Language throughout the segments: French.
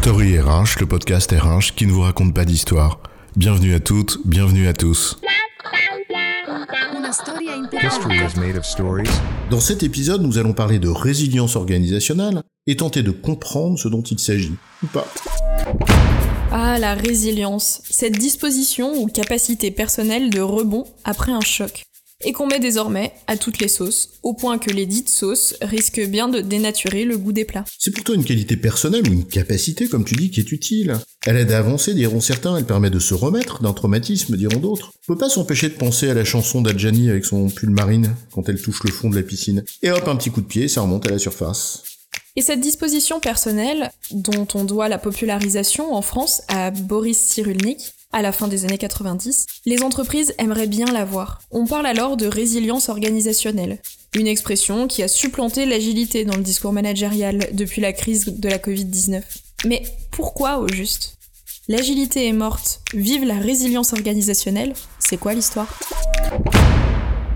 Story RH, le podcast RH qui ne vous raconte pas d'histoire. Bienvenue à toutes, bienvenue à tous. Dans cet épisode, nous allons parler de résilience organisationnelle et tenter de comprendre ce dont il s'agit. Ou pas. Ah, la résilience, cette disposition ou capacité personnelle de rebond après un choc et qu'on met désormais à toutes les sauces, au point que les dites sauces risquent bien de dénaturer le goût des plats. C'est plutôt une qualité personnelle ou une capacité, comme tu dis, qui est utile. Elle aide à avancer, diront certains, elle permet de se remettre d'un traumatisme, diront d'autres. On peut pas s'empêcher de penser à la chanson d'Adjani avec son pull marine, quand elle touche le fond de la piscine. Et hop, un petit coup de pied, ça remonte à la surface. Et cette disposition personnelle, dont on doit la popularisation en France à Boris Cyrulnik, à la fin des années 90, les entreprises aimeraient bien l'avoir. On parle alors de résilience organisationnelle, une expression qui a supplanté l'agilité dans le discours managérial depuis la crise de la Covid-19. Mais pourquoi au juste? L'agilité est morte, vive la résilience organisationnelle, c'est quoi l'histoire?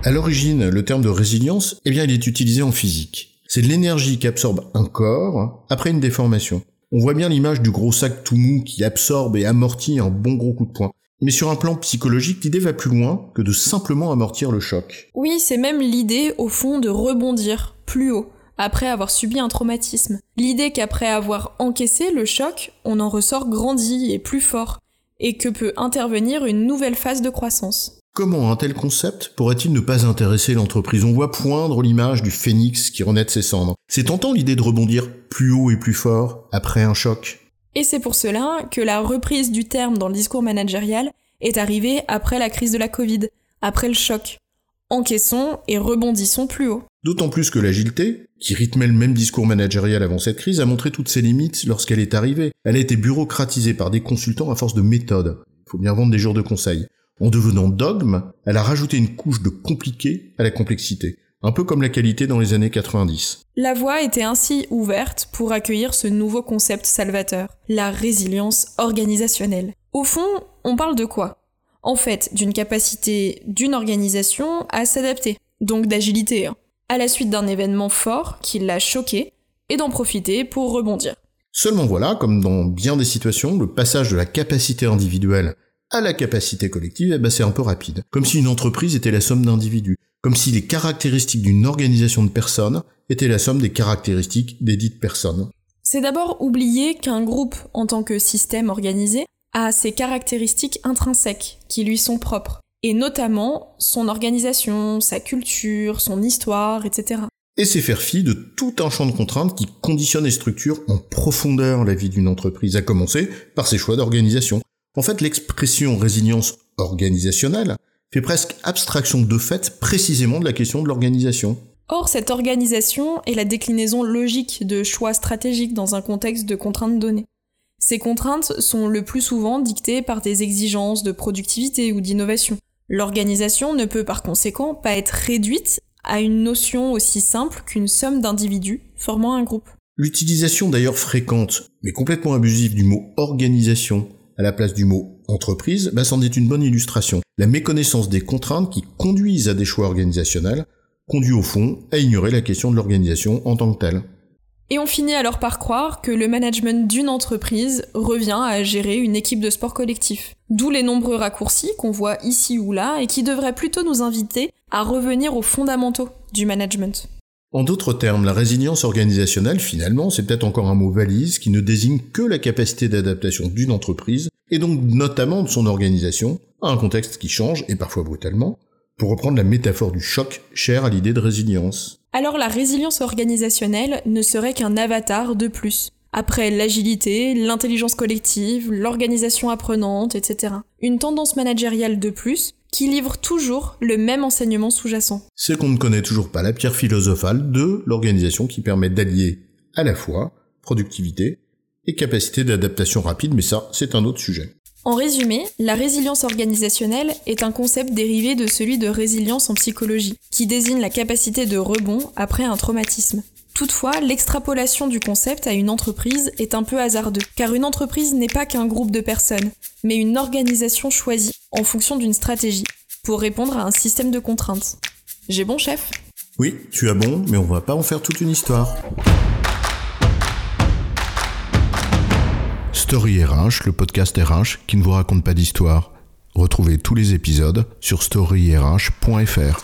À l'origine, le terme de résilience, eh bien, il est utilisé en physique. C'est l'énergie qu'absorbe un corps après une déformation. On voit bien l'image du gros sac tout mou qui absorbe et amortit un bon gros coup de poing. Mais sur un plan psychologique, l'idée va plus loin que de simplement amortir le choc. Oui, c'est même l'idée, au fond, de rebondir plus haut, après avoir subi un traumatisme. L'idée qu'après avoir encaissé le choc, on en ressort grandi et plus fort, et que peut intervenir une nouvelle phase de croissance. Comment un tel concept pourrait-il ne pas intéresser l'entreprise? On voit poindre l'image du phénix qui renaît de ses cendres. C'est tentant l'idée de rebondir plus haut et plus fort après un choc? Et c'est pour cela que la reprise du terme dans le discours managérial est arrivée après la crise de la Covid, après le choc. Encaissons et rebondissons plus haut. D'autant plus que l'agilité, qui rythmait le même discours managérial avant cette crise, a montré toutes ses limites lorsqu'elle est arrivée. Elle a été bureaucratisée par des consultants à force de méthodes. Il faut bien vendre des jours de conseils. En devenant dogme, elle a rajouté une couche de compliqué à la complexité, un peu comme la qualité dans les années 90. La voie était ainsi ouverte pour accueillir ce nouveau concept salvateur, la résilience organisationnelle. Au fond, on parle de quoi? En fait, d'une capacité d'une organisation à s'adapter, donc d'agilité, hein, à la suite d'un événement fort qui l'a choqué, et d'en profiter pour rebondir. Seulement voilà, comme dans bien des situations, le passage de la capacité individuelle à la capacité collective, eh ben c'est un peu rapide. Comme si une entreprise était la somme d'individus. Comme si les caractéristiques d'une organisation de personnes étaient la somme des caractéristiques des dites personnes. C'est d'abord oublier qu'un groupe, en tant que système organisé, a ses caractéristiques intrinsèques, qui lui sont propres, et notamment son organisation, sa culture, son histoire, etc. Et c'est faire fi de tout un champ de contraintes qui conditionne et structure en profondeur la vie d'une entreprise, à commencer par ses choix d'organisation, en fait, l'expression résilience organisationnelle fait presque abstraction de fait précisément de la question de l'organisation. Or, cette organisation est la déclinaison logique de choix stratégiques dans un contexte de contraintes données. Ces contraintes sont le plus souvent dictées par des exigences de productivité ou d'innovation. L'organisation ne peut par conséquent pas être réduite à une notion aussi simple qu'une somme d'individus formant un groupe. L'utilisation d'ailleurs fréquente, mais complètement abusive du mot organisation à la place du mot entreprise, bah, c'en est une bonne illustration. La méconnaissance des contraintes qui conduisent à des choix organisationnels conduit au fond à ignorer la question de l'organisation en tant que telle. Et on finit alors par croire que le management d'une entreprise revient à gérer une équipe de sport collectif. D'où les nombreux raccourcis qu'on voit ici ou là et qui devraient plutôt nous inviter à revenir aux fondamentaux du management. En d'autres termes, la résilience organisationnelle, finalement, c'est peut-être encore un mot valise qui ne désigne que la capacité d'adaptation d'une entreprise, et donc notamment de son organisation, à un contexte qui change, et parfois brutalement, pour reprendre la métaphore du choc chère à l'idée de résilience. Alors la résilience organisationnelle ne serait qu'un avatar de plus. Après l'agilité, l'intelligence collective, l'organisation apprenante, etc. Une tendance managériale de plus qui livre toujours le même enseignement sous-jacent. C'est qu'on ne connaît toujours pas la pierre philosophale de l'organisation qui permet d'allier à la fois productivité et capacité d'adaptation rapide, mais ça, c'est un autre sujet. En résumé, la résilience organisationnelle est un concept dérivé de celui de résilience en psychologie, qui désigne la capacité de rebond après un traumatisme. Toutefois, l'extrapolation du concept à une entreprise est un peu hasardeux, car une entreprise n'est pas qu'un groupe de personnes, mais une organisation choisie en fonction d'une stratégie, pour répondre à un système de contraintes. J'ai bon chef? Oui, tu as bon, mais on va pas en faire toute une histoire. Story RH, le podcast RH qui ne vous raconte pas d'histoire. Retrouvez tous les épisodes sur storyrh.fr.